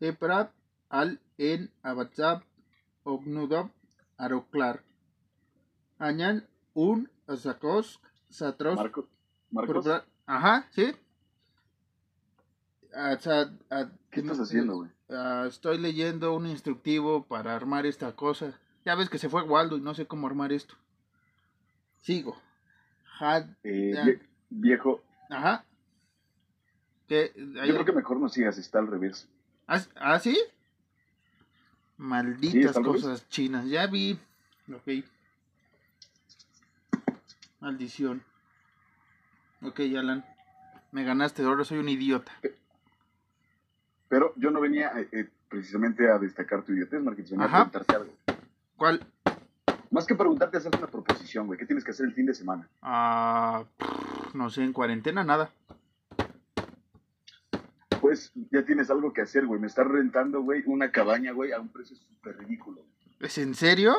Eprat, Al, En, Abatzab, Ognudab, Aroklar. Añan, Un, Azakosk, Satros. Marco, Marcos, Probla- Ajá, sí. Sa- ah, ¿qué estás haciendo, güey? ah, estoy leyendo un instructivo para armar esta cosa. Ya ves que se fue Waldo y no sé cómo armar esto. Sigo. Had, Eh, viejo, ajá. ¿Qué? yo creo que mejor no sigas, está al revés. ¿Ah, ah, sí? Sí, Malditas revés. cosas chinas. Ya vi. Ok. Maldición. Ok, Alan. Me ganaste. Ahora soy un idiota. Pero yo no venía eh, eh, precisamente a destacar tu idiotez, Marquitos, venía Ajá. a preguntarte algo. ¿Cuál? Más que preguntarte, hacerte una proposición, güey. ¿Qué tienes que hacer el fin de semana? Ah, pff, no sé, en cuarentena nada. Pues ya tienes algo que hacer, güey. Me estás rentando, güey, una cabaña, güey, a un precio súper ridículo. ¿Es en serio?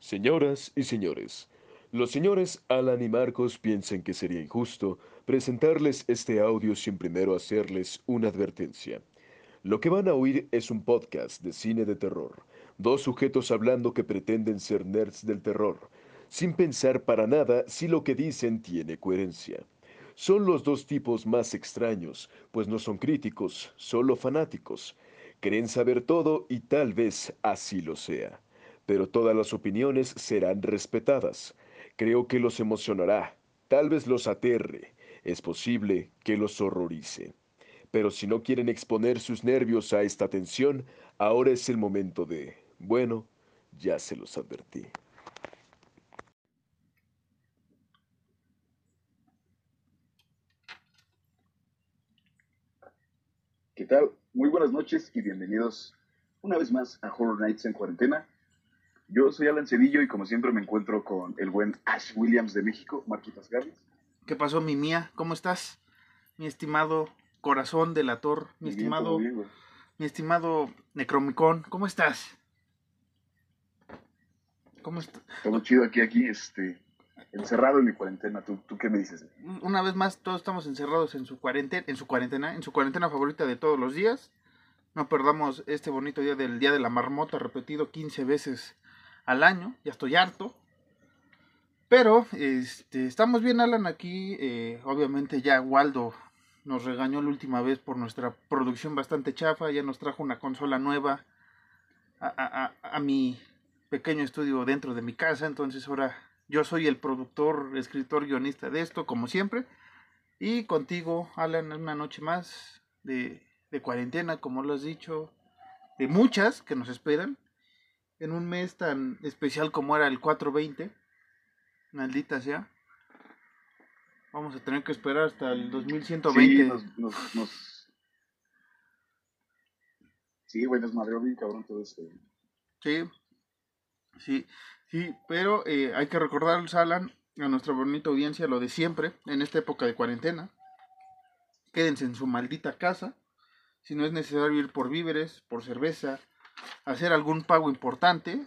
Señoras y señores, los señores Alan y Marcos piensan que sería injusto presentarles este audio sin primero hacerles una advertencia. Lo que van a oír es un podcast de cine de terror, dos sujetos hablando que pretenden ser nerds del terror, sin pensar para nada si lo que dicen tiene coherencia. Son los dos tipos más extraños, pues no son críticos, solo fanáticos. Creen saber todo y tal vez así lo sea pero todas las opiniones serán respetadas. Creo que los emocionará, tal vez los aterre, es posible que los horrorice. Pero si no quieren exponer sus nervios a esta tensión, ahora es el momento de, bueno, ya se los advertí. Tal? Muy buenas noches y bienvenidos una vez más a Horror Nights en cuarentena. Yo soy Alan Cedillo y como siempre me encuentro con el buen Ash Williams de México, Marquitas Gavis. ¿Qué pasó, mi mía? ¿Cómo estás? Mi estimado corazón delator, mi bien, estimado, bien, mi estimado Necromicón, ¿cómo estás? ¿Cómo estás? Todo chido aquí, aquí, este, encerrado en mi cuarentena. ¿Tú, tú qué me dices? güey? Una vez más, todos estamos encerrados en su cuarentena, en su cuarentena, en su cuarentena favorita de todos los días. No perdamos este bonito día del Día de la Marmota, repetido 15 veces al año. Ya estoy harto. Pero, este, estamos bien, Alan, aquí. eh, obviamente ya Waldo nos regañó la última vez por nuestra producción bastante chafa. Ya nos trajo una consola nueva a- a- a mi pequeño estudio dentro de mi casa. Entonces ahora yo soy el productor, escritor, guionista de esto, como siempre. Y contigo, Alan, una noche más de, de cuarentena, como lo has dicho, de muchas que nos esperan. En un mes tan especial como era el 420. Maldita sea. Vamos a tener que esperar hasta el 2120. Sí, nos, nos, nos... Sí, güey, nos madreó bien cabrón todo esto. Sí, sí, sí, pero eh, hay que recordarles, Alan, a nuestra bonita audiencia, lo de siempre, en esta época de cuarentena. Quédense en su maldita casa. Si no es necesario ir por víveres, por cerveza, hacer algún pago importante,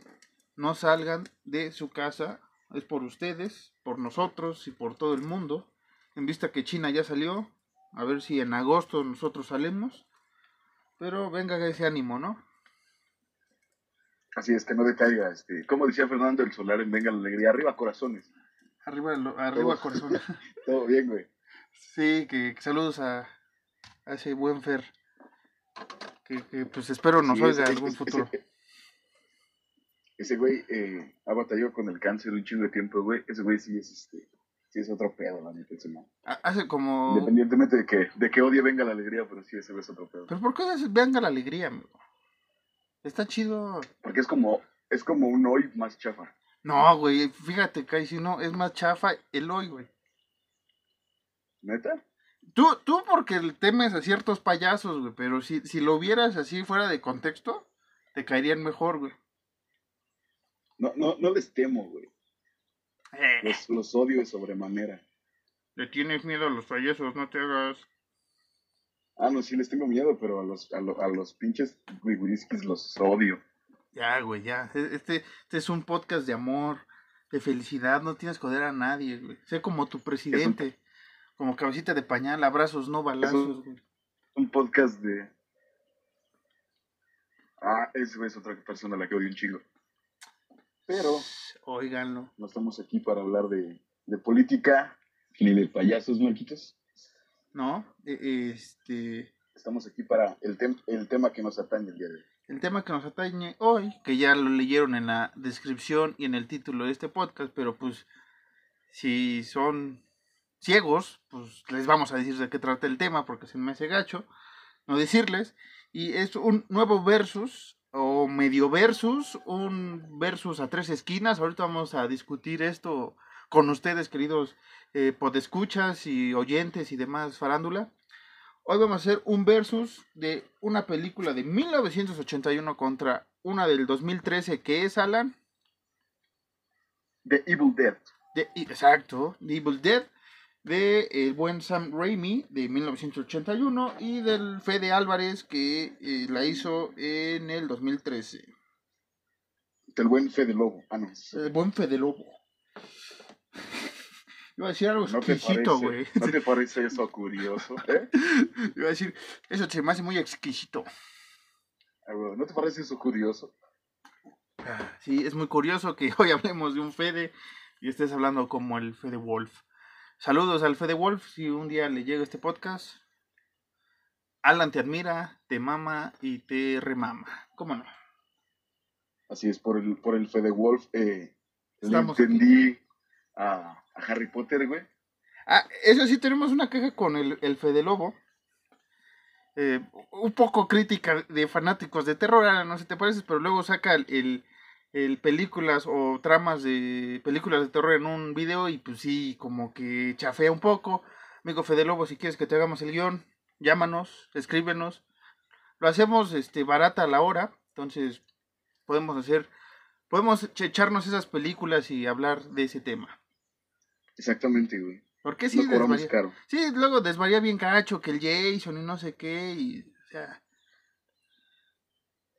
no salgan de su casa. Es por ustedes, por nosotros y por todo el mundo. En vista que China ya salió, a ver si en agosto nosotros salimos. Pero venga ese ánimo, ¿no? Así es que no decaiga, este, como decía Fernando el Solar en Venga la Alegría, arriba corazones. Arriba, lo- arriba Todo. corazón. Todo bien, güey. Sí, que, que saludos a, a ese buen Fer. Que, que, pues espero nos Sí, oiga algún ese- futuro. Ese, ese güey eh, ha batallado con el cáncer un chingo de tiempo, güey. Ese güey sí es este, sí es otro pedo, la neta, ese man. Ha- Hace como... Independientemente de que, de que odie venga la alegría, pero sí ese güey es otro pedo. Pero ¿por qué venga la alegría, amigo? Está chido. Porque es como, es como un hoy más chafa. No, güey, fíjate ahí si no, es más chafa el hoy, güey. ¿Neta? Tú, tú porque temes a ciertos payasos, güey, pero si, si lo vieras así fuera de contexto, te caerían mejor, güey. No, no, no les temo, güey. Eh, Los, los odio de sobremanera. le tienes miedo a los payasos, no te hagas. Ah, no, sí les tengo miedo, pero a los, a, lo- a los pinches wiguriskis los odio. Ya, güey, ya. E- Este, este es un podcast de amor, de felicidad. No tienes que joder a nadie, güey. Sé como tu presidente. como cabecita de pañal, abrazos, no balazos, güey. Un podcast de. Ah, ese es otra persona a la que odio un chingo. Pero Óiganlo. no estamos aquí para hablar de, de política ni de payasos, Marquitos. ¿No? E- Este. Estamos aquí para el, tem- el tema que nos atañe el día de hoy. El tema que nos atañe hoy, que ya lo leyeron en la descripción y en el título de este podcast, pero pues si son ciegos, pues les vamos a decir de qué trata el tema, porque se me hace gacho no decirles. Y es un nuevo versus, o medio versus, un versus a tres esquinas. Ahorita vamos a discutir esto con ustedes, queridos eh, podescuchas y oyentes y demás farándula. Hoy vamos a hacer un versus de una película de 1981 contra una del 2013 que es Alan. The Evil Dead. De, exacto, The Evil Dead, de el buen Sam Raimi de 1981 y del Fede Álvarez que eh, la hizo en el 2013. Del buen Fede Lobo. Ah, no. El buen Fede Lobo. Iba a decir algo ¿No te, exquisito, güey. ¿No te parece eso curioso? ¿Eh? Iba a decir, eso se me hace muy exquisito. Ah, ¿No te parece eso curioso? Ah, Sí, es muy curioso que hoy hablemos de un Fede y estés hablando como el Fede Wolf. Saludos al Fede Wolf, si un día le llega este podcast. Alan te admira, te mama y te remama. ¿Cómo no? Así es, por el, por el Fede Wolf. Eh, le entendí a, Harry Potter, güey. Ah, eso sí, tenemos una queja con el, el Fede Lobo. Eh, un poco crítica de fanáticos de terror, no sé si te parece, pero luego saca el, el, el películas o tramas de películas de terror en un video y pues sí, como que chafea un poco. Amigo Fede Lobo, si quieres que te hagamos el guion, llámanos, escríbenos. Lo hacemos este barata a la hora, entonces podemos hacer, podemos echarnos esas películas y hablar de ese tema. Exactamente, güey. Porque sí, no desvaría- caro. Sí, luego desvaría bien cacho que el Jason y no sé qué, y, o sea,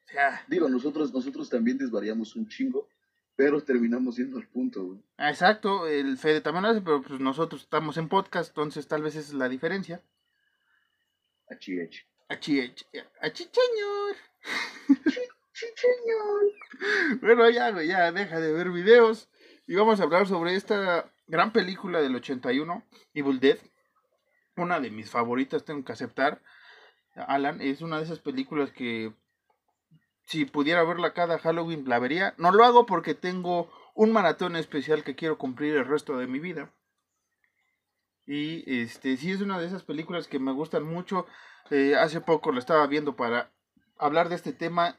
o sea, Digo, nosotros, nosotros también desvariamos un chingo, pero terminamos yendo al punto, güey. ah, exacto, el Fede también lo hace, pero pues nosotros estamos en podcast, entonces tal vez esa es la diferencia. Achi, achi. Achi, achi, achi, señor. Bueno, ya, güey, ya deja de ver videos. Y vamos a hablar sobre esta gran película del 81, Evil Dead. Una de mis favoritas, tengo que aceptar. Alan, es una de esas películas que si pudiera verla cada Halloween la vería. No lo hago porque tengo un maratón especial que quiero cumplir el resto de mi vida. Y este sí es una de esas películas que me gustan mucho. Eh, hace poco lo estaba viendo para hablar de este tema.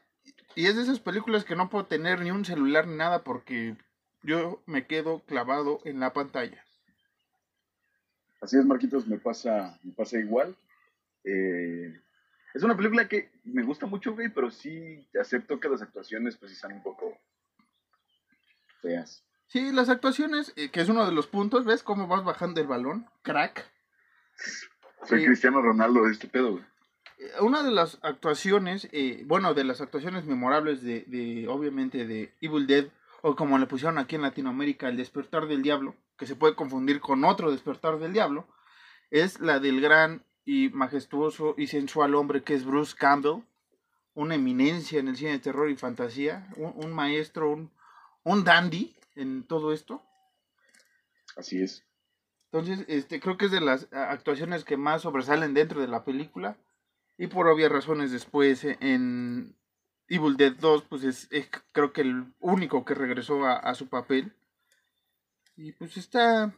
Y es de esas películas que no puedo tener ni un celular ni nada porque yo me quedo clavado en la pantalla. Así es, Marquitos, me pasa, me pasa igual. Eh, es una película que me gusta mucho, güey, pero sí acepto que las actuaciones pues sí están un poco feas. Sí, las actuaciones, eh, que es uno de los puntos, ¿ves cómo vas bajando el balón? Crack. Soy Sí. Cristiano Ronaldo de este pedo, güey. Eh, Una de las actuaciones, eh, bueno, de las actuaciones memorables de, de, obviamente, de Evil Dead, o como le pusieron aquí en Latinoamérica, El Despertar del Diablo, que se puede confundir con otro Despertar del Diablo, es la del gran y majestuoso y sensual hombre que es Bruce Campbell, una eminencia en el cine de terror y fantasía, un, un maestro, un, un dandy en todo esto. Así es. Entonces, este, creo que es de las actuaciones que más sobresalen dentro de la película. Y por obvias razones después eh, en Evil Dead 2, pues es, es creo que el único que regresó a, su papel. Y pues está,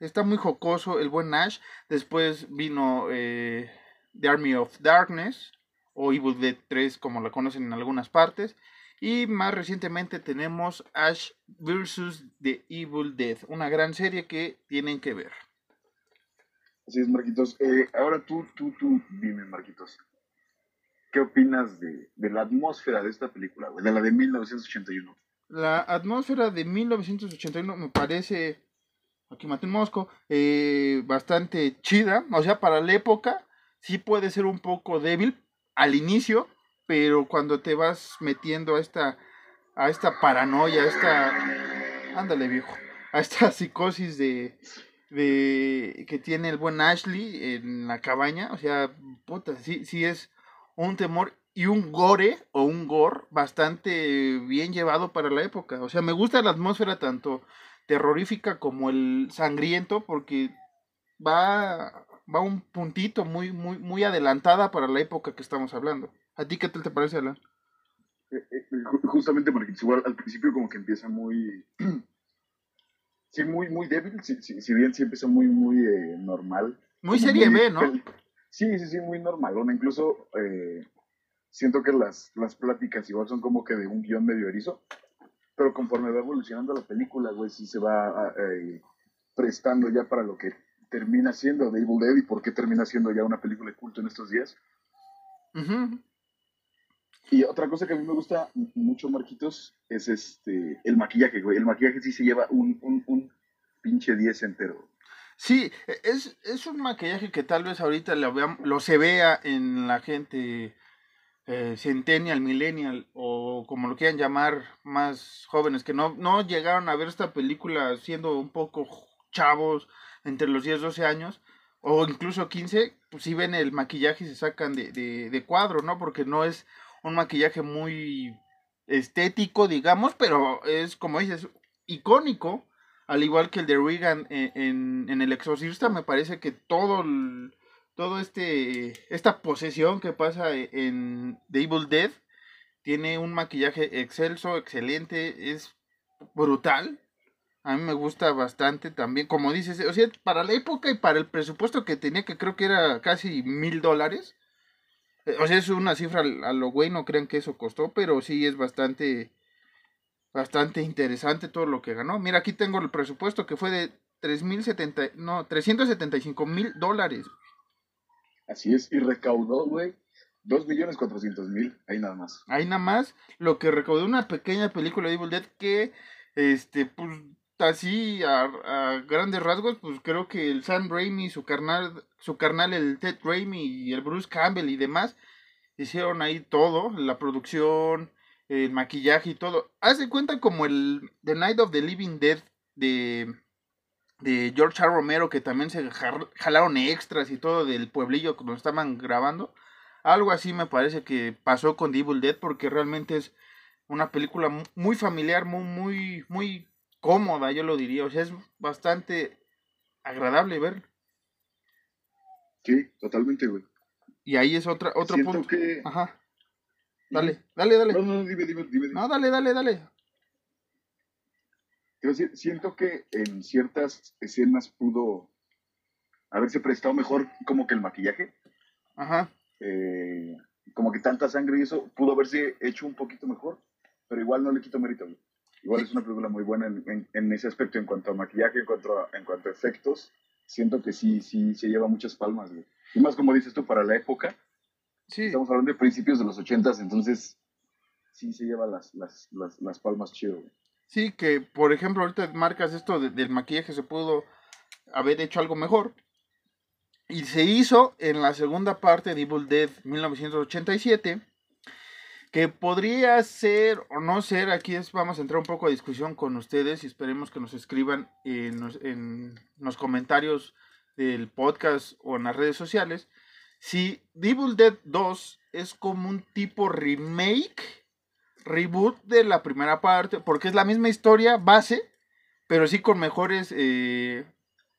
está muy jocoso el buen Nash. Después vino eh, The Army of Darkness o Evil Dead 3 como la conocen en algunas partes. Y más recientemente tenemos Ash vs. The Evil Dead, una gran serie que tienen que ver. Así es, Marquitos. Eh, ahora tú, tú, tú, dime, Marquitos. ¿Qué opinas de, de la atmósfera de esta película, güey? De la de 1981. La atmósfera de 1981 me parece, aquí maté un mosco, eh, bastante chida. O sea, para la época sí puede ser un poco débil al inicio, pero cuando te vas metiendo a esta, a esta paranoia, a esta, ándale viejo, a esta psicosis de, de que tiene el buen Ashley en la cabaña, o sea, puta, sí, sí es un temor y un gore o un gore bastante bien llevado para la época. O sea, me gusta la atmósfera tanto terrorífica como el sangriento porque va va un puntito muy muy muy adelantada para la época que estamos hablando. ¿A ti qué tal te parece, Alan? Eh, eh, justamente porque igual al principio como que empieza muy sí muy muy débil, si, si, bien sí empieza muy muy eh, normal. Muy serie B, ¿no? Sí, sí, sí, muy normal. Incluso siento que las, las pláticas igual son como que de un guion medio erizo, pero conforme va evolucionando la película, güey, sí se va eh, prestando ya para lo que termina siendo The Evil Dead y por qué termina siendo ya una película de culto en estos días. Y otra cosa que a mí me gusta mucho, Marquitos, es este el maquillaje, güey. El maquillaje sí se lleva un, un, un pinche 10 entero. Sí, es, es un maquillaje que tal vez ahorita lo, lo se vea en la gente eh, centennial, millennial o como lo quieran llamar más jóvenes que no, no llegaron a ver esta película siendo un poco chavos entre los 10, 12 años o incluso 15, pues si ven el maquillaje y se sacan de, de, cuadro, ¿no? Porque no es un maquillaje muy estético, digamos, pero es como dices, icónico, al igual que el de Regan en, en, en El Exorcista, me parece que todo todo este esta posesión que pasa e, en The Evil Dead tiene un maquillaje excelso, excelente, es brutal. A mí me gusta bastante también, como dices, o sea, para la época y para el presupuesto que tenía, que creo que era casi mil dólares. Eh, o sea, es una cifra a lo güey, no crean que eso costó, pero sí es bastante, bastante interesante todo lo que ganó. Mira, aquí tengo el presupuesto que fue de tres mil setenta, no, 375 mil dólares. Así es, y recaudó, güey, dos millones cuatrocientos mil, ahí nada más. Ahí nada más, lo que recaudó una pequeña película de Evil Dead que, este, pues, así a, grandes rasgos, pues creo que el Sam Raimi, su carnal, su carnal, el Ted Raimi y el Bruce Campbell y demás, hicieron ahí todo, la producción, el maquillaje y todo. Haz de cuenta como el The Night of the Living Dead de de George R. Romero, que también se jalaron extras y todo del pueblillo cuando estaban grabando. Algo así me parece que pasó con Evil Dead, porque realmente es una película muy familiar, muy, muy, muy cómoda, yo lo diría. O sea, es bastante agradable ver. Sí, totalmente, güey. Y ahí es otra, otro Siento punto. Que... Ajá. Dale, dale, dale. No, no, dime, dime, dime. No, dale, dale, dale siento que en ciertas escenas pudo haberse prestado mejor como que el maquillaje. Ajá. Eh, como que tanta sangre y eso pudo haberse hecho un poquito mejor, pero igual no le quito mérito. Igual es una película muy buena en, ese aspecto, en cuanto a maquillaje, en cuanto a, en cuanto a efectos. Siento que sí, sí, se lleva muchas palmas. Y más como dices tú, para la época. Sí. Estamos hablando de principios de los ochentas, entonces sí se lleva las, las, las, las palmas chido. Sí, que por ejemplo ahorita marcas esto del maquillaje, se pudo haber hecho algo mejor. Y se hizo en la segunda parte de Evil Dead 1987, que podría ser o no ser, aquí es, vamos a entrar un poco a discusión con ustedes y esperemos que nos escriban en los, en los comentarios del podcast o en las redes sociales, si Evil Dead 2 es como un tipo remake reboot de la primera parte, porque es la misma historia base, pero sí con mejores eh,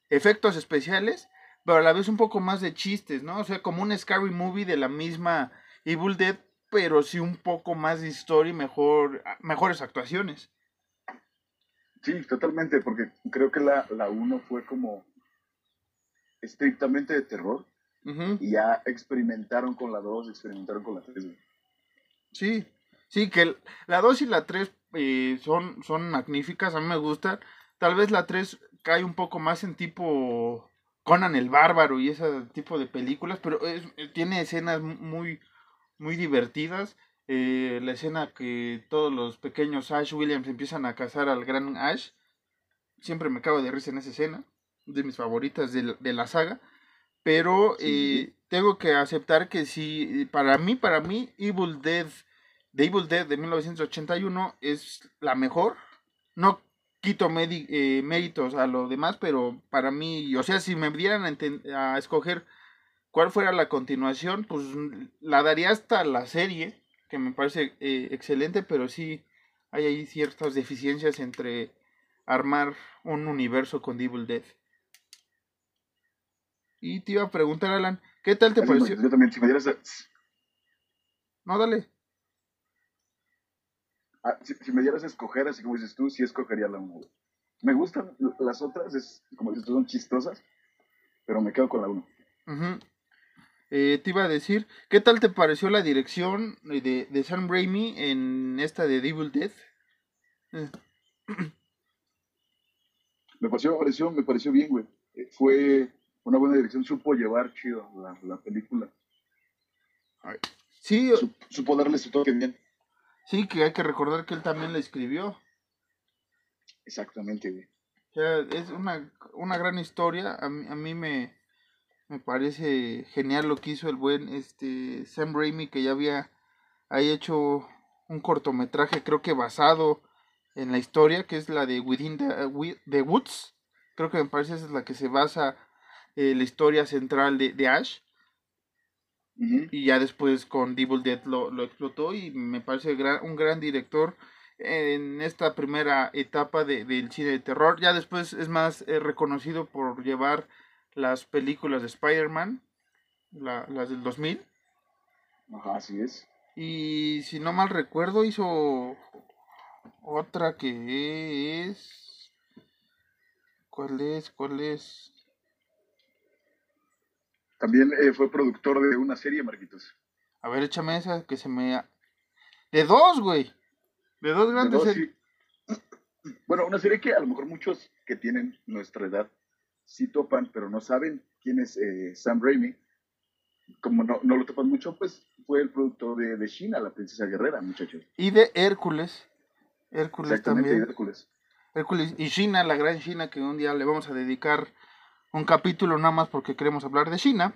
efectos especiales, pero a la vez un poco más de chistes, ¿no? O sea, como un scary movie de la misma Evil Dead, pero sí un poco más de historia y mejor, mejores actuaciones. Sí, totalmente, porque creo que la, la uno fue como estrictamente de terror. Y ya experimentaron con la 2, experimentaron con la 3. Sí, Sí, que la 2 y la 3 eh, son, son magníficas, a mí me gustan. Tal vez la 3 cae un poco más en tipo Conan el Bárbaro y ese tipo de películas, pero es, eh, tiene escenas muy, muy divertidas. Eh, la escena que todos los pequeños Ash Williams empiezan a cazar al gran Ash. Siempre me cago de risa en esa escena, de mis favoritas de, de la saga. Pero tengo que aceptar que sí, para mí, para mí, Evil Dead The Evil Dead de 1981 es la mejor. No, quito eh, méritos a lo demás, pero para mí, o sea, si me dieran a, escoger cuál fuera la continuación, pues la daría hasta la serie, que me parece eh, excelente, pero sí hay ahí ciertas deficiencias entre armar un universo con Devil Death. Y te iba a preguntar, Alan, ¿qué tal te pareció? Yo también, si me dieras... No, dale. Ah, si, me dieras a escoger, así como dices tú, sí escogería la 1. Me gustan las otras, es, como dices tú, son chistosas, pero me quedo con la 1. Eh, te iba a decir, ¿qué tal te pareció la dirección de, de Sam Raimi en esta de Devil Death? Eh. Me pareció, me pareció bien, güey. Eh, fue una buena dirección, supo llevar chido la, la película. Sí. Supo, darle su toque bien. Sí, que hay que recordar que él también la escribió. Exactamente, güey. es una, una gran historia. A mí, a mí me, me parece genial lo que hizo el buen este Sam Raimi, que ya había ahí hecho un cortometraje, creo que basado en la historia, que es la de Within the, Woods. Creo que me parece esa es la que se basa eh, la historia central de, Ash. Y ya después con Devil Dead lo, lo explotó y me parece un gran director en esta primera etapa de, del cine de terror. Ya después es más eh, reconocido por llevar las películas de Spider-Man, las del 2000. Ajá, así es. Y si no mal recuerdo, hizo otra que es. ¿Cuál es? ¿Cuál es? También eh, fue productor de una serie, Marquitos. A ver, échame esa que se me. De dos, güey. De dos grandes series. Bueno, una serie que a lo mejor muchos que tienen nuestra edad sí topan, pero no saben quién es eh, Sam Raimi. Como no, no, lo topan mucho, pues fue el productor de, de China, la princesa guerrera, muchachos. Y de Hércules. Hércules también. Hércules. Hércules y China, la gran China, que un día le vamos a dedicar un capítulo nada más porque queremos hablar de China.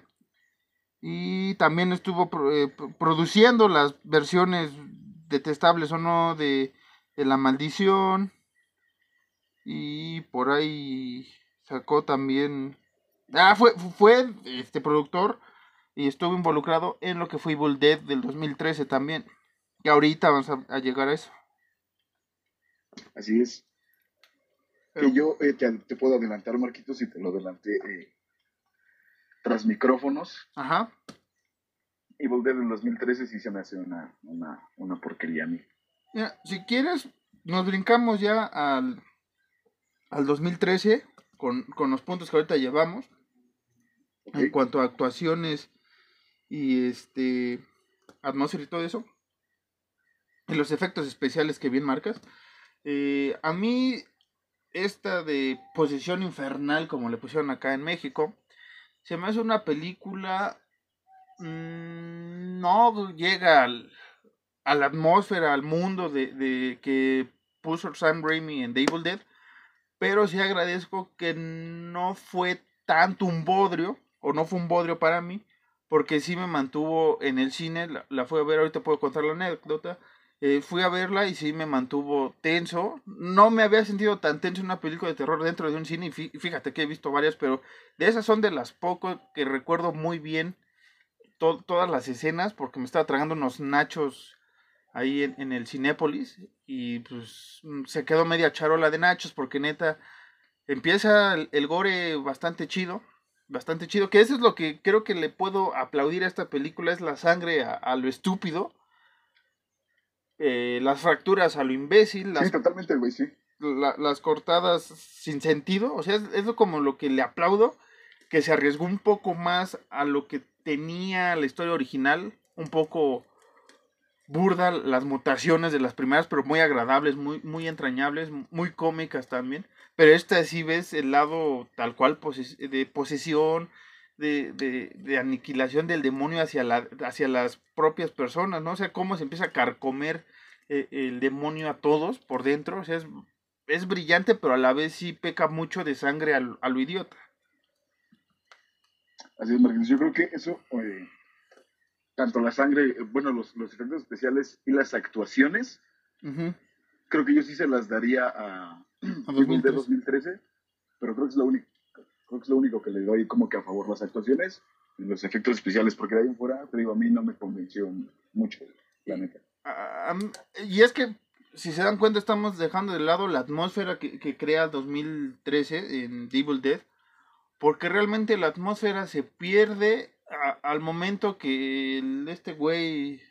Y también estuvo eh, produciendo las versiones detestables o no de, La Maldición. Y por ahí sacó también... Ah, fue, fue este productor y estuvo involucrado en lo que fue Evil Dead del 2013 también. Y ahorita vamos a llegar a eso. Así es. Que yo eh, te, puedo adelantar, Marquitos, si te lo adelanté eh, tras micrófonos. Ajá. Y volver en 2013 sí se me hace una, una, porquería a mí. si quieres, nos brincamos ya al, al 2013 con, los puntos que ahorita llevamos. En cuanto a actuaciones y este atmósfera y todo eso. Y los efectos especiales que bien marcas. Eh, a mí, esta de Posición Infernal, como le pusieron acá en México, se me hace una película. Mmm, no llega al, a la atmósfera, al mundo de, de, que puso Sam Raimi en Devil Dead, pero sí agradezco que no fue tanto un bodrio, o no fue un bodrio para mí, porque sí me mantuvo en el cine, la, la fui a ver, ahorita puedo contar la anécdota, eh, fui a verla y sí me mantuvo tenso. No me había sentido tan tenso en una película de terror dentro de un cine. Y fíjate que he visto varias, pero de esas son de las pocas que recuerdo muy bien todas las escenas porque me estaba tragando unos nachos ahí en, el Cinépolis y pues mm, se quedó media charola de nachos porque neta empieza el, gore bastante chido. Bastante chido, que eso es lo que creo que le puedo aplaudir a esta película, es la sangre a lo estúpido eh, las fracturas a lo imbécil. Las, sí, totalmente, güey, sí. las cortadas sin sentido. O sea, es, como lo que le aplaudo, que se arriesgó un poco más a lo que tenía la historia original, un poco burda las mutaciones de las primeras, pero muy agradables, muy, muy entrañables, muy cómicas también. Pero esta sí ves el lado tal cual de posesión, de, de, de, aniquilación del demonio hacia, la, hacia las propias personas, ¿no? O sea, cómo se empieza a carcomer eh, el demonio a todos por dentro. O sea, es, es, brillante, pero a la vez sí peca mucho de sangre a, lo idiota. Así es, Marquín. Yo creo que eso, eh, tanto la sangre, bueno, los, los, efectos especiales y las actuaciones, creo que yo sí se las daría a, A Evil Dead 2013. 2013, pero creo que es lo único, creo que es lo único que le doy como que a favor las actuaciones y los efectos especiales, porque de ahí en fuera, te digo, a mí no me convenció mucho, la neta. a- y es que, si se dan cuenta, estamos dejando de lado la atmósfera que, que crea 2013 en Evil Dead, porque realmente la atmósfera se pierde a- al momento que el- este güey,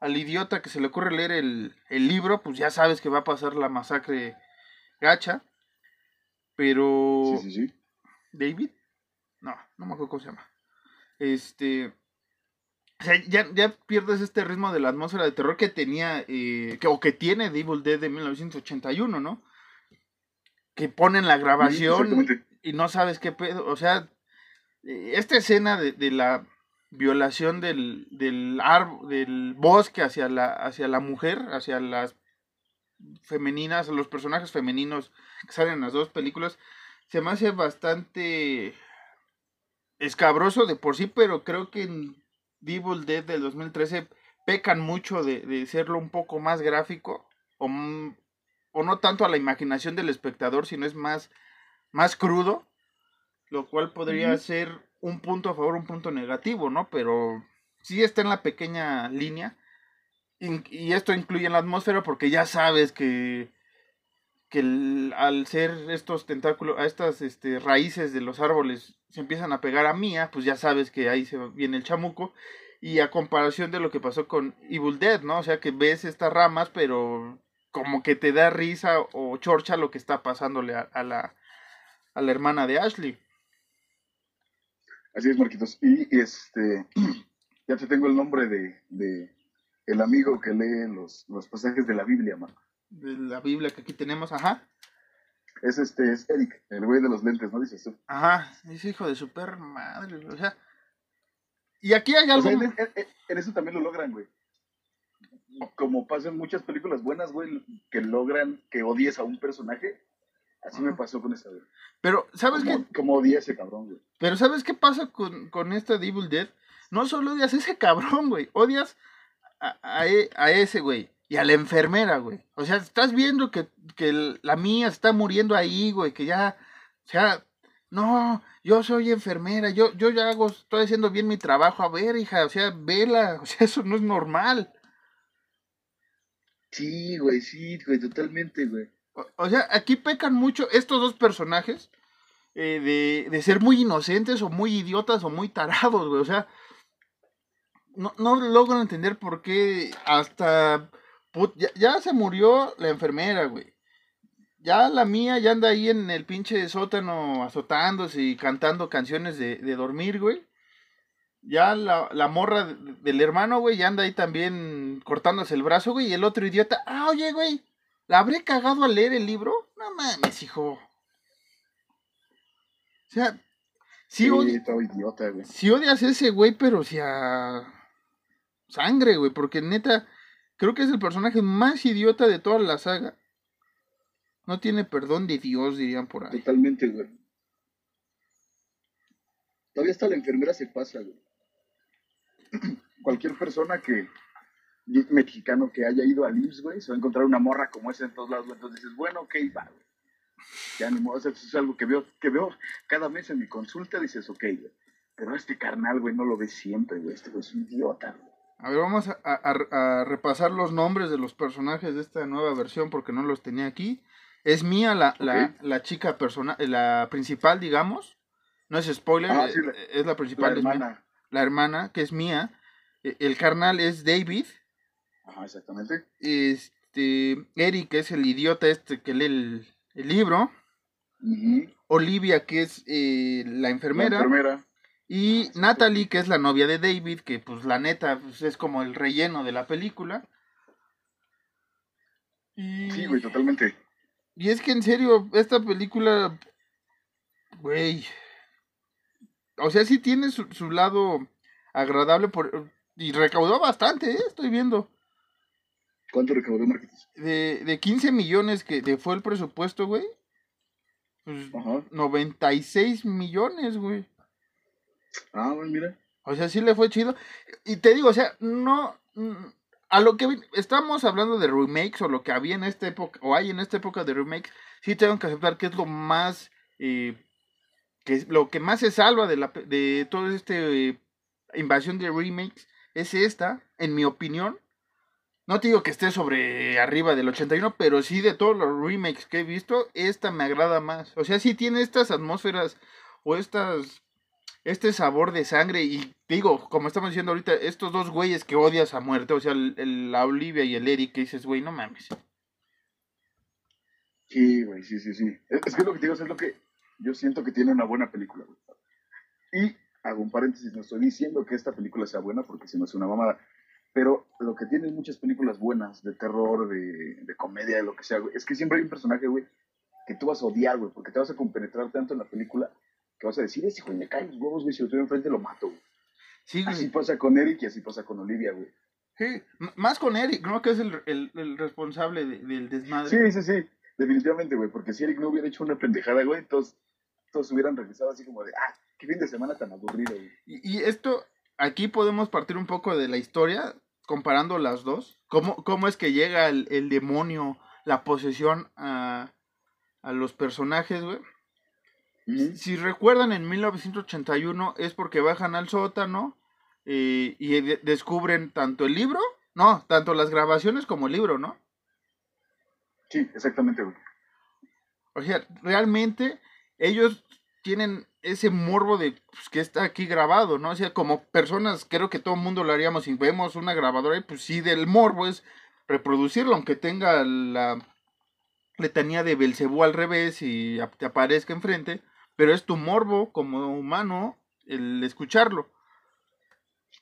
al idiota que se le ocurre leer el, el libro, pues ya sabes que va a pasar la masacre gacha, pero... Sí, sí, sí. David. No, no me acuerdo cómo se llama. Este. O sea, ya, ya pierdes este ritmo de la atmósfera de terror que tenía, eh, que, o que tiene The Evil Dead de 1981, ¿no? Que ponen la grabación y no sabes qué pedo. O sea, eh, esta escena de, de la violación del, del, árbol, del bosque hacia la, hacia la mujer, hacia las femeninas, los personajes femeninos que salen en las dos películas, se me hace bastante escabroso de por sí, pero creo que en Evil Dead del 2013 pecan mucho de, de serlo un poco más gráfico o, o no tanto a la imaginación del espectador, sino es más, más crudo, lo cual podría ser un punto a favor, un punto negativo, ¿no? Pero sí está en la pequeña línea. In- Y esto incluye en la atmósfera porque ya sabes que, que el- al ser estos tentáculos, a estas este, raíces de los árboles se empiezan a pegar a Mía, pues ya sabes que ahí se viene el chamuco. Y a comparación de lo que pasó con Evil Dead, ¿no? O sea que ves estas ramas, pero como que te da risa o chorcha lo que está pasándole a, a la, a la hermana de Ashley. Así es, Marquitos. Y, este, ya te tengo el nombre de, el amigo que lee los, pasajes de la Biblia, Marco. De la Biblia que aquí tenemos, ajá. Es este, es Eric, el güey de los lentes, ¿no? Dices tú. Ajá, es hijo de super madre, o sea. Y aquí hay O algo. sea, en, en- en- en eso también lo logran, güey. Como pasa en muchas películas buenas, güey, que logran que odies a un personaje. Así me pasó con esta, güey. Pero, ¿sabes qué? Como, odié a ese cabrón, güey. Pero ¿sabes qué pasa con, con esta de Evil Dead? No solo odias a ese cabrón, güey. Odias a, a e- a ese, güey. Y a la enfermera, güey. O sea, estás viendo que, que la mía está muriendo ahí, güey. Que ya, o sea, no, yo soy enfermera. Yo, yo ya hago, estoy haciendo bien mi trabajo. A ver, hija, o sea, vela. O sea, eso no es normal. Sí, güey, sí, güey, totalmente, güey. O, o sea, aquí pecan mucho estos dos personajes eh, de, de ser muy inocentes o muy idiotas o muy tarados, güey. O sea, no, no logro entender por qué hasta... put- ya, ya se murió la enfermera, güey. Ya la mía ya anda ahí en el pinche sótano azotándose y cantando canciones de, de dormir, güey. Ya la, la morra de- del hermano, güey, ya anda ahí también cortándose el brazo, güey. Y el otro idiota, ah, oye, güey, ¿la habré cagado al leer el libro? No mames, hijo. O sea, sí, Sí, odi- todo idiota, güey. si odias a ese güey, pero si a sangre, güey, porque neta, creo que es el personaje más idiota de toda la saga. No tiene perdón de Dios, dirían por ahí. Totalmente, güey. Todavía hasta la enfermera se pasa, güey. Cualquier persona que mexicano que haya ido al IMSS, güey, se va a encontrar una morra como esa en todos lados, güey. Entonces dices, bueno, ok, va, güey. Ya ni modo, eso es algo que veo, que veo cada mes en mi consulta, dices, ok, güey. Pero este carnal, güey, no lo ves siempre, güey. Este güey es un idiota, güey. A ver, vamos a, a- a repasar los nombres de los personajes de esta nueva versión porque no los tenía aquí. Es Mía la, la, la chica persona, la principal, digamos. No es spoiler, Ah, eh, sí, la- es la La principal, Mía. hermana. la hermana, que es Mía. Eh, El carnal es David. Ajá, exactamente. Este, Eric es el idiota este que lee el, el libro. Ujú. Olivia, que es eh, la enfermera. La enfermera. Y. Natalie, que es la novia de David, que pues la neta pues, es como el relleno de la película. Y, Sí, güey, totalmente. y es que en serio, esta película, güey, o sea, sí tiene su, su lado agradable por, y recaudó bastante, ¿eh? estoy viendo. ¿Cuánto recaudó Marquitos? De, de 15 millones que de- fue el presupuesto, güey. Pues Ajá. 96 millones, güey. Ah, bueno, mira. O sea, sí le fue chido. Y te digo, o sea, no. mm, a lo que estamos hablando de remakes o lo que había en esta época, o hay en esta época de remakes, sí tengo que aceptar que es lo más, eh, que es lo que más se salva de, la, de toda esta eh, invasión de remakes, es esta, en mi opinión. No te digo que esté sobre arriba del 81, pero sí de todos los remakes que he visto, esta me agrada más. O sea, sí tiene estas atmósferas o estas este sabor de sangre y digo, como estamos diciendo ahorita, estos dos güeyes que odias a muerte, o sea, el, la Olivia y el Eric, que dices, güey, no mames. Sí, güey, sí, sí, sí. Es, que lo que digo es lo que yo siento que tiene una buena película, güey. Y hago un paréntesis, no estoy diciendo que esta película sea buena porque si no es una mamada, pero lo que tienen muchas películas buenas de terror, de, de comedia, de lo que sea, güey, es que siempre hay un personaje, güey, que tú vas a odiar, güey, porque te vas a compenetrar tanto en la película que vas a decir, ese güey me cae los huevos, güey, si lo tuviera enfrente lo mato, güey. Sí, güey. Así pasa con Eric y así pasa con Olivia, güey. Sí, más con Eric, ¿no? Que es el, el, el responsable del desmadre. Sí, sí, sí, definitivamente, güey, porque si Eric no hubiera hecho una pendejada, güey, todos, todos hubieran regresado así como de, ah, qué fin de semana tan aburrido, güey. Y, y esto, aquí podemos partir un poco de la historia, comparando las dos. ¿Cómo, cómo es que llega el, el demonio, la posesión a, a los personajes, güey? Si recuerdan, en 1981 es porque bajan al sótano eh, y descubren tanto el libro, no, tanto las grabaciones como el libro, ¿no? Sí, exactamente, güey. O sea, realmente ellos tienen ese morbo de pues, que está aquí grabado, ¿no? O sea, como personas, creo que todo el mundo lo haríamos si vemos una grabadora, pues sí, del morbo es reproducirlo, aunque tenga la letanía de Belcebú al revés y te aparezca enfrente, pero es tu morbo como humano el escucharlo.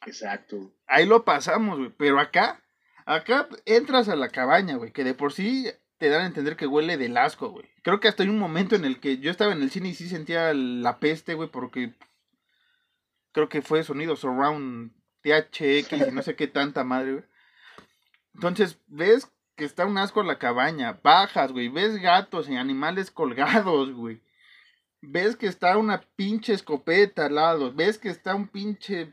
Exacto. Ahí lo pasamos, güey. Pero acá, acá entras a la cabaña, güey, que de por sí te dan a entender que huele del asco, güey. Creo que hasta hay un momento en el que yo estaba en el cine y sí sentía la peste, güey, porque creo que fue sonido surround THX y no sé qué tanta madre, güey. Entonces, ves que está un asco en la cabaña, bajas, güey, ves gatos y animales colgados, güey ves que está una pinche escopeta al lado, ves que está un pinche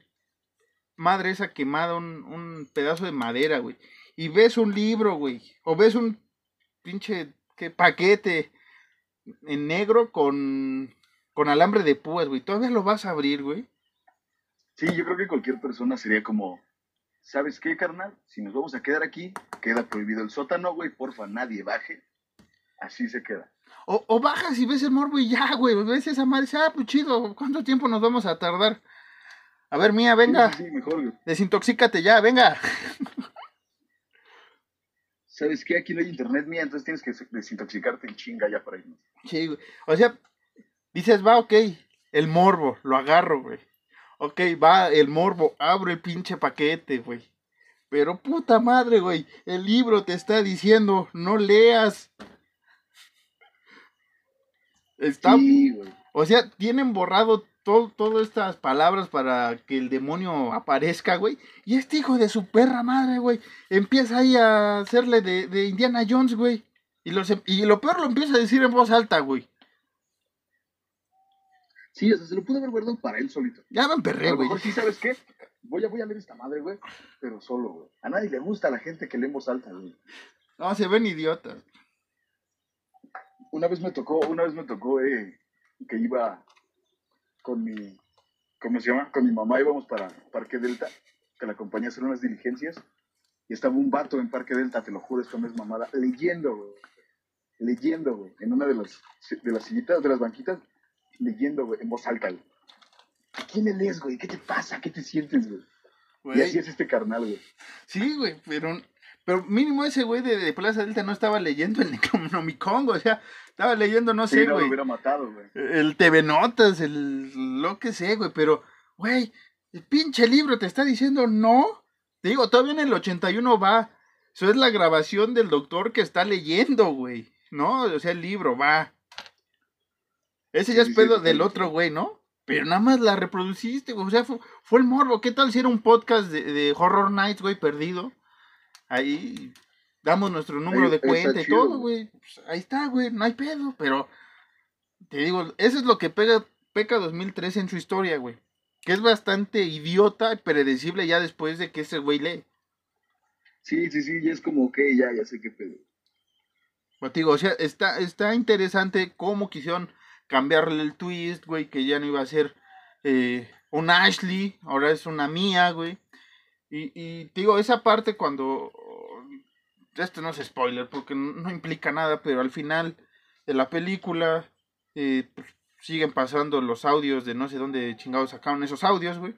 madre esa quemada, un, un pedazo de madera, güey, y ves un libro, güey, o ves un pinche ¿qué, paquete en negro con, con alambre de púas, güey, todavía lo vas a abrir, güey. Sí, yo creo que cualquier persona sería como, ¿sabes qué, carnal? Si nos vamos a quedar aquí, queda prohibido el sótano, güey, porfa, nadie baje. Así se queda. O, o bajas y ves el morbo y ya, güey, ves esa madre, ah, pues chido, ¿cuánto tiempo nos vamos a tardar? A ver, mía, venga. Sí, mejor, Desintoxícate ya, venga. ¿Sabes qué? Aquí no hay internet mía, entonces tienes que desintoxicarte en chinga ya para irnos. Sí, güey. O sea, dices, va, ok, el morbo, lo agarro, güey. Ok, va, el morbo, abro el pinche paquete, güey. Pero puta madre, güey, el libro te está diciendo, no leas. Está, o sea, tienen borrado todo, todas estas palabras para que el demonio aparezca, güey. Y este hijo de su perra madre, güey, empieza ahí a hacerle de, Indiana Jones, güey. Y, y lo peor lo empieza a decir en voz alta, güey. Sí, o sea, se lo pudo haber guardado para él solito. Ya me emperré, güey. sí, ¿sabes qué? Voy a, voy a leer esta madre, güey, pero solo, güey. A nadie le gusta a la gente que lee en voz alta, güey. No, se ven idiotas una vez me tocó, una vez me tocó eh, que iba con mi, ¿cómo se llama? Con mi mamá íbamos para Parque Delta, que la acompañé a hacer unas diligencias, y estaba un vato en Parque Delta, te lo juro, esto no es mamada, leyendo, güey. Leyendo, güey, en una de las, de las sillitas, de las banquitas, leyendo, güey, en voz alta, güey. ¿A quién le lees, güey? ¿Qué te pasa? ¿Qué te sientes, güey? Y así es este carnal, güey. Sí, güey, pero pero mínimo ese güey de, Plaza Delta no estaba leyendo el Necronomicon, o sea, estaba leyendo, no sé, güey. hubiera matado, güey. El TV Notas, el lo que sé, güey, pero, güey, el pinche libro te está diciendo no. Te digo, todavía en el 81 va. Eso es la grabación del doctor que está leyendo, güey. ¿No? O sea, el libro va. Ese ya es pedo del otro güey, ¿no? Pero nada más la reproduciste, güey. O sea, fue, el morbo. ¿Qué tal si era un podcast de, de Horror Nights, güey, perdido? Ahí damos nuestro número de cuenta y todo, güey. Pues, ahí está, güey, no hay pedo, pero te digo, eso es lo que pega, peca 2013 en su historia, güey. Que es bastante idiota y predecible ya después de que ese güey lee. Sí, sí, sí, ya es como que ya, ya sé qué pedo. Pues digo, o sea, está, está interesante cómo quisieron cambiarle el twist, güey, que ya no iba a ser eh, un Ashley, ahora es una mía, güey. Y, y digo, esa parte cuando... Esto no es spoiler porque no implica nada, pero al final de la película eh, pues, siguen pasando los audios de no sé dónde chingados sacaron esos audios, güey.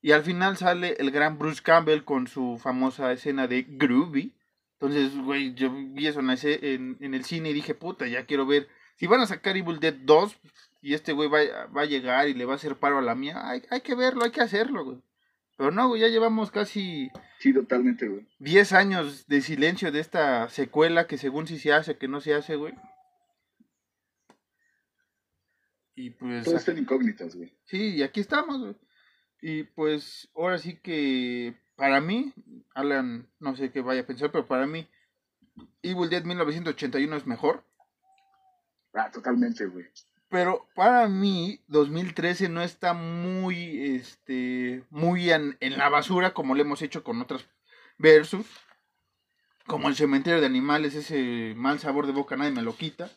Y al final sale el gran Bruce Campbell con su famosa escena de Groovy. Entonces, güey, yo vi eso en, en, el cine y dije, puta, ya quiero ver. Si van a sacar Evil Dead 2 y este güey va, va, a llegar y le va a hacer paro a la mía, hay, hay que verlo, hay que hacerlo, güey. Pero no, güey, ya llevamos casi... Sí, totalmente, güey. 10 años de silencio de esta secuela que según si se hace, que no se hace, güey. Y pues... Todo está en incógnitas, güey. Sí, y aquí estamos, güey. Y pues ahora sí que para mí, Alan, no sé qué vaya a pensar, pero para mí Evil Dead 1981 es mejor. Ah, totalmente, güey. Pero para mí 2013 no está muy este muy en, en la basura como lo hemos hecho con otras versus como el cementerio de animales, ese mal sabor de boca nadie me lo quita.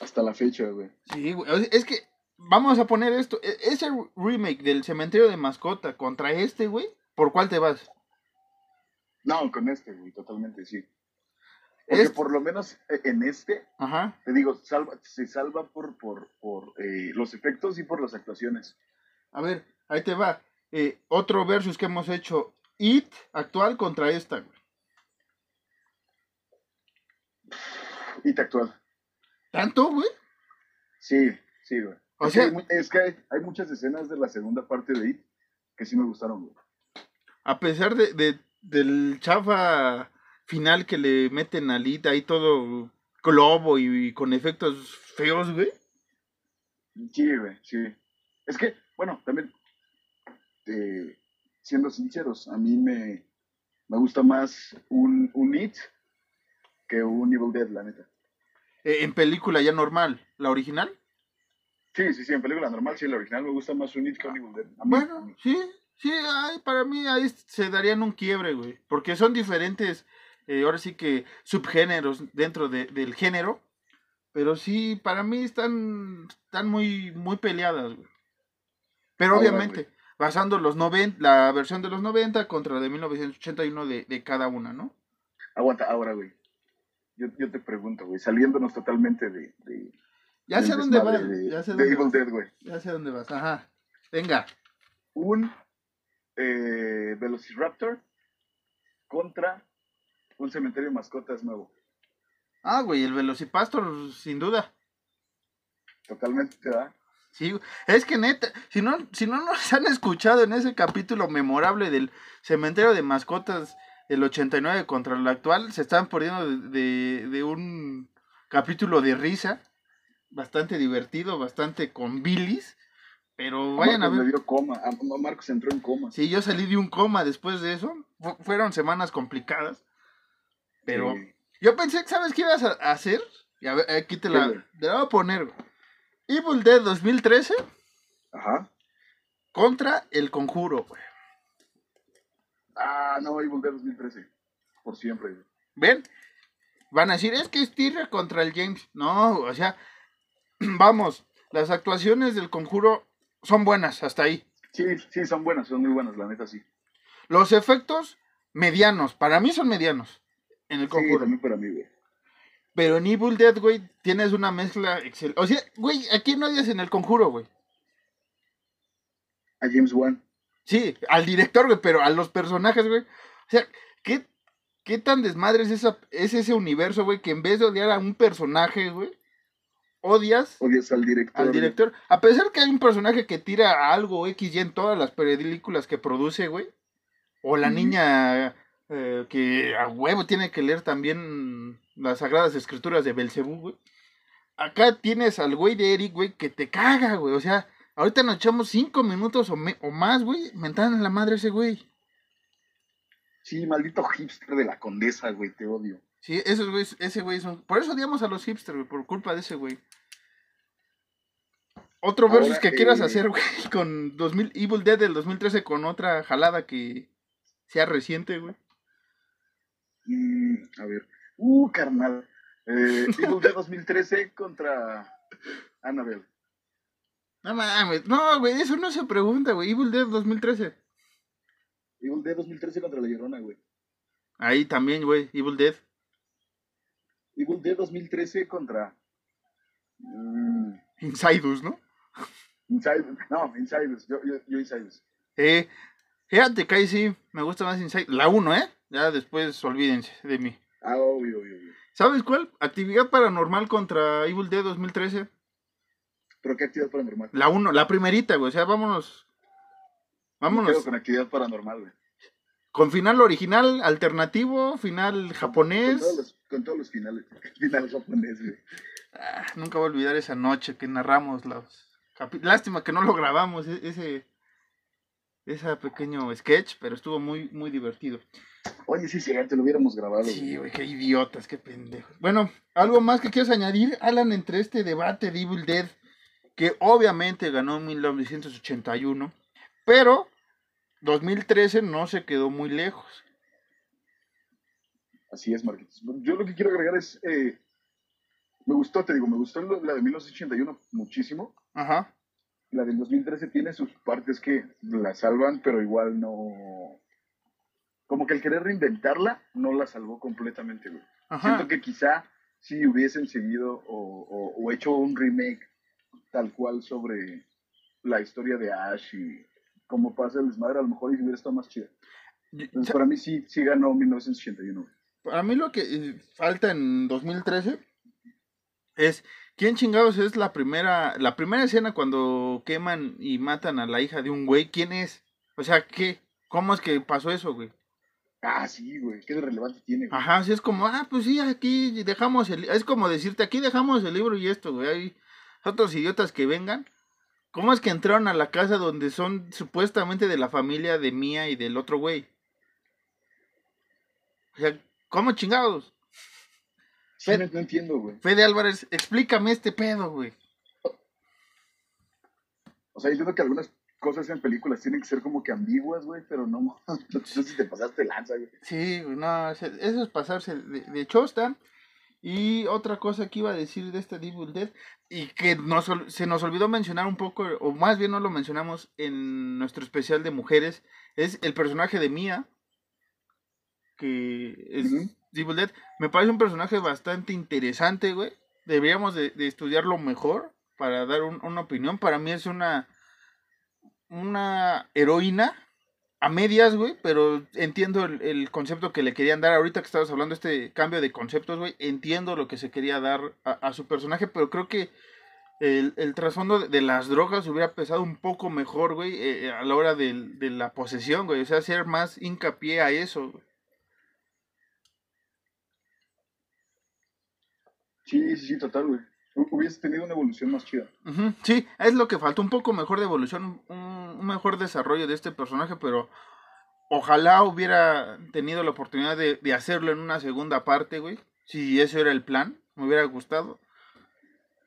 Hasta la fecha, güey. Sí, güey. Es que vamos a poner esto. E, ese remake del cementerio de mascota contra este, güey. ¿Por cuál te vas? No, con este, güey, totalmente, sí. Porque por lo menos en este, Ajá. te digo, salva, se salva por, por, por eh, los efectos y por las actuaciones. A ver, ahí te va. Eh, otro versus que hemos hecho. It actual contra esta, güey. It actual. ¿Tanto, güey? Sí, sí, güey. O es, sea, que hay, es que hay, muchas escenas de la segunda parte de It que sí me gustaron, güey. A pesar de, de, del chafa final que le meten a It, ahí todo globo y, con efectos feos, güey. Sí, güey, sí. Es que, bueno, también, eh, siendo sinceros, a mí me, me gusta más un, un It que un Evil Dead, la neta. Eh, en película ya normal, ¿la original? Sí, sí, sí, en película normal, sí, la original me gusta más un It que un Evil Dead. A mí, bueno, a mí. sí, sí, ay, para mí ahí se darían un quiebre, güey. Porque son diferentes, eh, ahora sí que subgéneros dentro de, del género. Pero sí, para mí están, están muy, muy peleadas, güey. Pero Ahora, obviamente, güey. basando los 90, la versión de los 90 contra la de 1981 de, de cada una, ¿no? Aguanta, ahora, güey. Yo, yo te pregunto, güey, saliéndonos totalmente de... de Ya sé dónde vas, ya sé dónde Evil vas. Dead, güey. Ya sé dónde vas, ajá. Venga. Un eh, Velociraptor contra un cementerio de mascotas nuevo. Ah, güey, el Velocipastor, sin duda. Totalmente, ¿verdad? Sí, es que neta, si no, si no nos han escuchado en ese capítulo memorable del cementerio de mascotas del 89 contra el actual, se están perdiendo de, de, de un capítulo de risa, bastante divertido, bastante con bilis, pero vayan a Marcos le ver. dio coma. A, a Marcos entró en coma. Sí, yo salí de un coma después de eso, Fu- fueron semanas complicadas, pero Sí. yo pensé, ¿sabes qué ibas a hacer? Y a ver, aquí te ¿Qué, la, te la voy a poner. Evil Dead 2013 Ajá. contra El Conjuro, güey. Ah, no, Evil Dead 2013. Por siempre, güey. ¿Ven? Van a decir, es que es Tierra contra el James. No, o sea, vamos, las actuaciones del Conjuro son buenas, hasta ahí. Sí, sí, son buenas, son muy buenas, la neta, sí. Los efectos, medianos, para mí son medianos en el Sí, Conjuro. también para mí, güey. Pero en Evil Dead, güey, tienes una mezcla excelente. O sea, güey, ¿a quién odias en el Conjuro, güey? A James Wan. Sí, al director, güey, pero a los personajes, güey. O sea, ¿qué, qué tan desmadre es, esa, es ese universo, güey, que en vez de odiar a un personaje, güey, odias Odias al director. al güey. director. A pesar que hay un personaje que tira algo X y en todas las películas que produce, güey. O la niña eh, que a huevo tiene que leer también las sagradas escrituras de Belcebú, güey. Acá tienes al güey de Eric, güey, que te caga, güey. O sea, ahorita nos echamos cinco minutos o, me- o más, güey, mentando en la madre ese güey. Sí, maldito hipster de la condesa, güey, te odio. Sí, esos güeyes, ese güey son. Por eso odiamos a los hipsters, güey, por culpa de ese güey. Otro Ahora, versus que quieras hacer, güey, con 2000, Evil Dead del 2013 con otra jalada que sea reciente, güey. Mm, a ver. Uh, carnal. Eh, Evil Dead 2013 contra Annabelle. No mames, no, güey, eso no se pregunta, güey. Evil Dead 2013. Evil Dead 2013 contra La Llorona, güey. Ahí también, güey, Evil Dead. Evil Dead 2013 contra... Mm, Insidus, ¿no? Inside, no, Insidus, yo, yo, yo Insidus. Eh, fíjate que ahí sí me gusta más Insidus. La 1, ¿eh? Ya después olvídense de mí. Ah, obvio, obvio, obvio. ¿Sabes cuál? Actividad paranormal contra Evil Dead 2013. ¿Pero qué actividad paranormal? La 1, la primerita, güey. O sea, vámonos. Vámonos. quedo con actividad paranormal, güey. Con final original, alternativo, final Con japonés. todos los, con todos los finales. Finales japonés, güey. Ah, nunca voy a olvidar esa noche que narramos los Lástima que no lo grabamos, e- ese, ese pequeño sketch, pero estuvo muy, muy divertido. Oye, sí, sí, te lo hubiéramos grabado. Sí, güey, qué idiotas, qué pendejos. Bueno, ¿algo más que quieras añadir, Alan, entre este debate de Evil Dead, que obviamente ganó en 1981, pero 2013 no se quedó muy lejos? Así es, Marquitos. Yo lo que quiero agregar es, eh, me gustó, te digo, me gustó la de 1981 muchísimo. Ajá. La del 2013 tiene sus partes que la salvan, pero igual no... Como que el querer reinventarla no la salvó completamente, güey. Ajá. Siento que quizá si hubiesen seguido o, o- o hecho un remake tal cual sobre la historia de Ash y cómo pasa el desmadre, a lo mejor hubiera estado más chida. Entonces, para mí sí, sí ganó 1981. güey. Para mí lo que eh, falta en 2013 es quién chingados es la primera la primera escena cuando queman y matan a la hija de un güey, ¿quién es? O sea, ¿qué? ¿Cómo es que pasó eso, güey? Ah, sí, güey. ¿Qué relevante tiene, güey? Ajá, sí es como, ah, pues sí, aquí dejamos el es como decirte, aquí dejamos el libro y esto, güey. Hay otros idiotas que vengan. ¿Cómo es que entraron a la casa donde son supuestamente de la familia de Mía y del otro güey? O sea, ¿cómo chingados? Sí, no, no entiendo, güey. Fede Álvarez, explícame este pedo, güey. O sea, entiendo que algunas cosas en películas tienen que ser como que ambiguas, güey, pero no, no sé si te pasaste lanza, güey. Sí, no, eso es pasarse de, de chosta. Y otra cosa que iba a decir de este Evil Dead, y que nos, se nos olvidó mencionar un poco, o más bien no lo mencionamos en nuestro especial de mujeres, es el personaje de Mia, que es Dead. Me parece un personaje bastante interesante, güey. Deberíamos de, de estudiarlo mejor para dar un- una opinión. Para mí es una, una heroína a medias, güey, pero entiendo el, el concepto que le querían dar. Ahorita que estabas hablando de este cambio de conceptos, güey, entiendo lo que se quería dar a, a su personaje, pero creo que el, el trasfondo de, de las drogas hubiera pesado un poco mejor, güey, eh, a la hora del- de, la posesión, güey. O sea, hacer más hincapié a eso, güey. Sí, sí, sí, total, güey. Hu- Hubiese tenido una evolución más chida. Sí, es lo que faltó, un poco mejor de evolución, un, un mejor desarrollo de este personaje, pero ojalá hubiera tenido la oportunidad de, de hacerlo en una segunda parte, güey. Si ese era el plan, me hubiera gustado.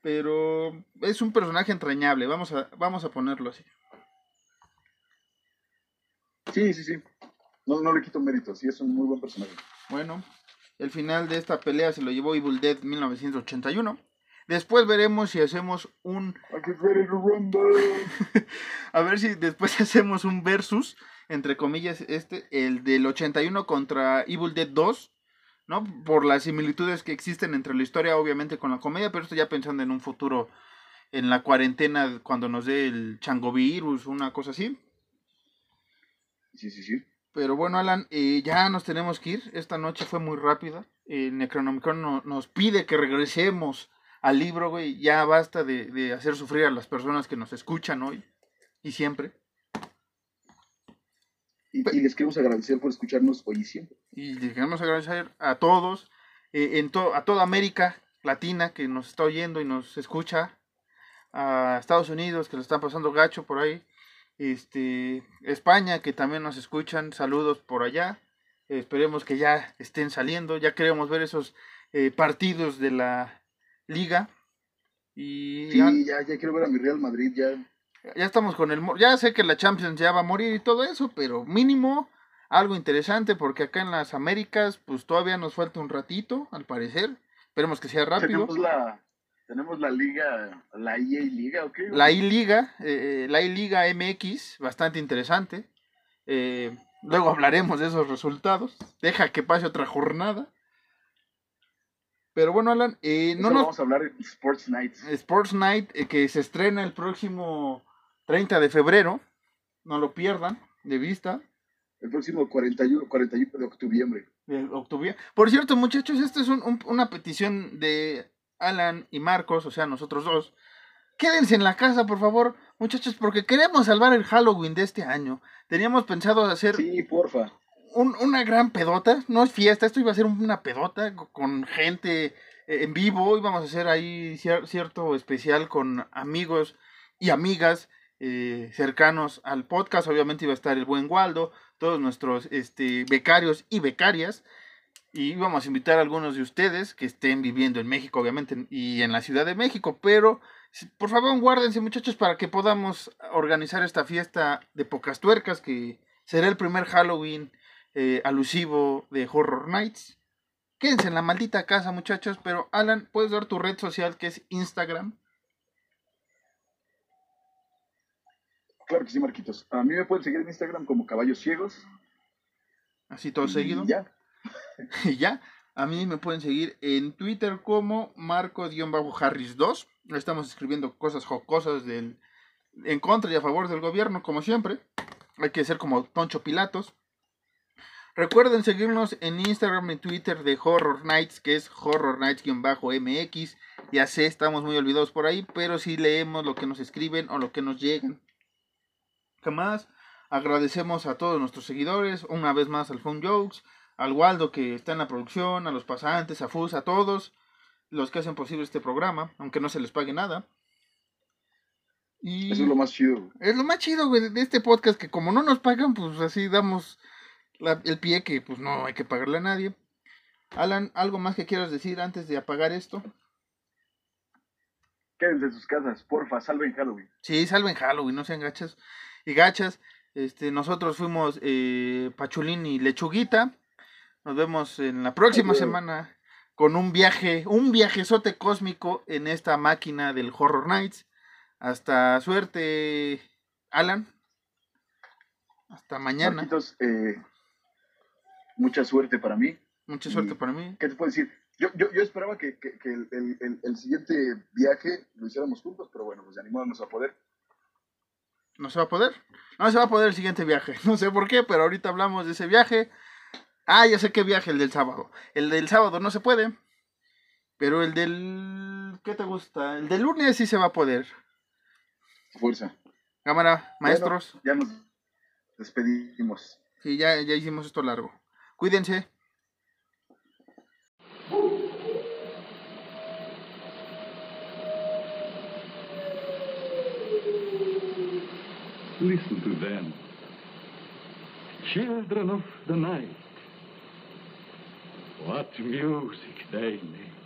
Pero es un personaje entrañable, vamos a, vamos a ponerlo así. Sí, sí, sí. No, no le quito mérito, sí, es un muy buen personaje. Bueno, el final de esta pelea se lo llevó Evil Dead 1981. Después veremos si hacemos un. A ver si después hacemos un versus, entre comillas, este, el del 81 contra Evil Dead 2, ¿no? Por las similitudes que existen entre la historia, obviamente, con la comedia, pero esto ya pensando en un futuro, en la cuarentena, cuando nos dé el changovirus, una cosa así. Sí, sí, sí. Pero bueno, Alan, eh, ya nos tenemos que ir. Esta noche fue muy rápida. El Necronomicon no- nos pide que regresemos al libro, güey. Ya basta de, de hacer sufrir a las personas que nos escuchan hoy y siempre. Y, y les queremos agradecer por escucharnos hoy y siempre. Y les queremos agradecer a todos, eh, en to- a toda América Latina que nos está oyendo y nos escucha, a Estados Unidos que lo están pasando gacho por ahí, este, España que también nos escuchan, saludos por allá, esperemos que ya estén saliendo, ya queremos ver esos eh, partidos de la liga y Sí, ya, ya, quiero ver a mi Real Madrid, ya. ya estamos con el, ya sé que la Champions ya va a morir y todo eso, pero mínimo algo interesante porque acá en las Américas pues todavía nos falta un ratito, al parecer. Esperemos que sea rápido. Tenemos la, tenemos la liga, la EA Liga, ¿ok? La I-Liga, eh, la I-Liga MX, bastante interesante. Eh, luego hablaremos de esos resultados. Deja que pase otra jornada. Pero bueno, Alan, eh, no nos... Vamos a hablar de Sports Nights. Sports Night eh, que se estrena el próximo 30 de febrero. No lo pierdan de vista. El próximo 41, 41 de octubre. Por cierto, muchachos, esta es un- un- una petición de Alan y Marcos, o sea, nosotros dos. Quédense en la casa, por favor, muchachos, porque queremos salvar el Halloween de este año. Teníamos pensado hacer Sí, porfa. un- una gran pedota, no es fiesta, esto iba a ser una pedota co- con gente eh, en vivo, íbamos a hacer ahí cier- cierto especial con amigos y amigas eh, cercanos al podcast, obviamente iba a estar el buen Waldo, todos nuestros este, becarios y becarias, y íbamos a invitar a algunos de ustedes que estén viviendo en México, obviamente, y en la Ciudad de México, pero por favor guárdense muchachos para que podamos organizar esta fiesta de pocas tuercas que será el primer Halloween eh, alusivo de Horror Nights. Quédense en la maldita casa, muchachos. Pero, Alan, ¿puedes dar tu red social que es Instagram? Claro que sí, Marquitos. A mí me pueden seguir en Instagram como Caballos Ciegos. Así todo Y seguido. Ya. Y ya. A mí me pueden seguir en Twitter como Marco-Harris2. Estamos escribiendo cosas jocosas del, en contra y a favor del gobierno, como siempre. Hay que ser como Toncho Pilatos. Recuerden seguirnos en Instagram y Twitter de Horror Nights, que es Horror Nights-MX. Ya sé, estamos muy olvidados por ahí, pero sí leemos lo que nos escriben o lo que nos llegan. ¿Qué más? Agradecemos a todos nuestros seguidores, una vez más al Phone Jokes, al Waldo que está en la producción, a los pasantes, a Fus, a todos los que hacen posible este programa, aunque no se les pague nada. Y Eso es lo más chido. güey. es lo más chido, güey, de este podcast, que como no nos pagan, pues así damos la- el pie que pues no hay que pagarle a nadie. Alan, ¿algo más que quieras decir antes de apagar esto? Quédense en sus casas, porfa, salven Halloween. Sí, salven Halloween, no sean gachas y gachas. Este, nosotros fuimos eh, Pachulín y Lechuguita. Nos vemos en la próxima semana con un viaje, un viajezote cósmico en esta máquina del Horror Nights. Hasta suerte, Alan. Hasta mañana. Marquitos, eh, mucha suerte para mí. Mucha suerte y- para mí. ¿Qué te puedo decir? Yo, yo, yo esperaba que, que- que el, el- el- el siguiente viaje lo hiciéramos juntos, pero bueno, pues va a poder. No se va a poder. No se va a poder el siguiente viaje. No sé por qué, pero ahorita hablamos de ese viaje. Ah, ya sé qué viaje, el del sábado. El del sábado no se puede. Pero el del... ¿Qué te gusta? El del lunes sí se va a poder. Fuerza. Cámara, maestros. Bueno, ya nos despedimos. Sí, ya, ya hicimos esto largo. Cuídense. Listen to them. Children of the night. What music they make.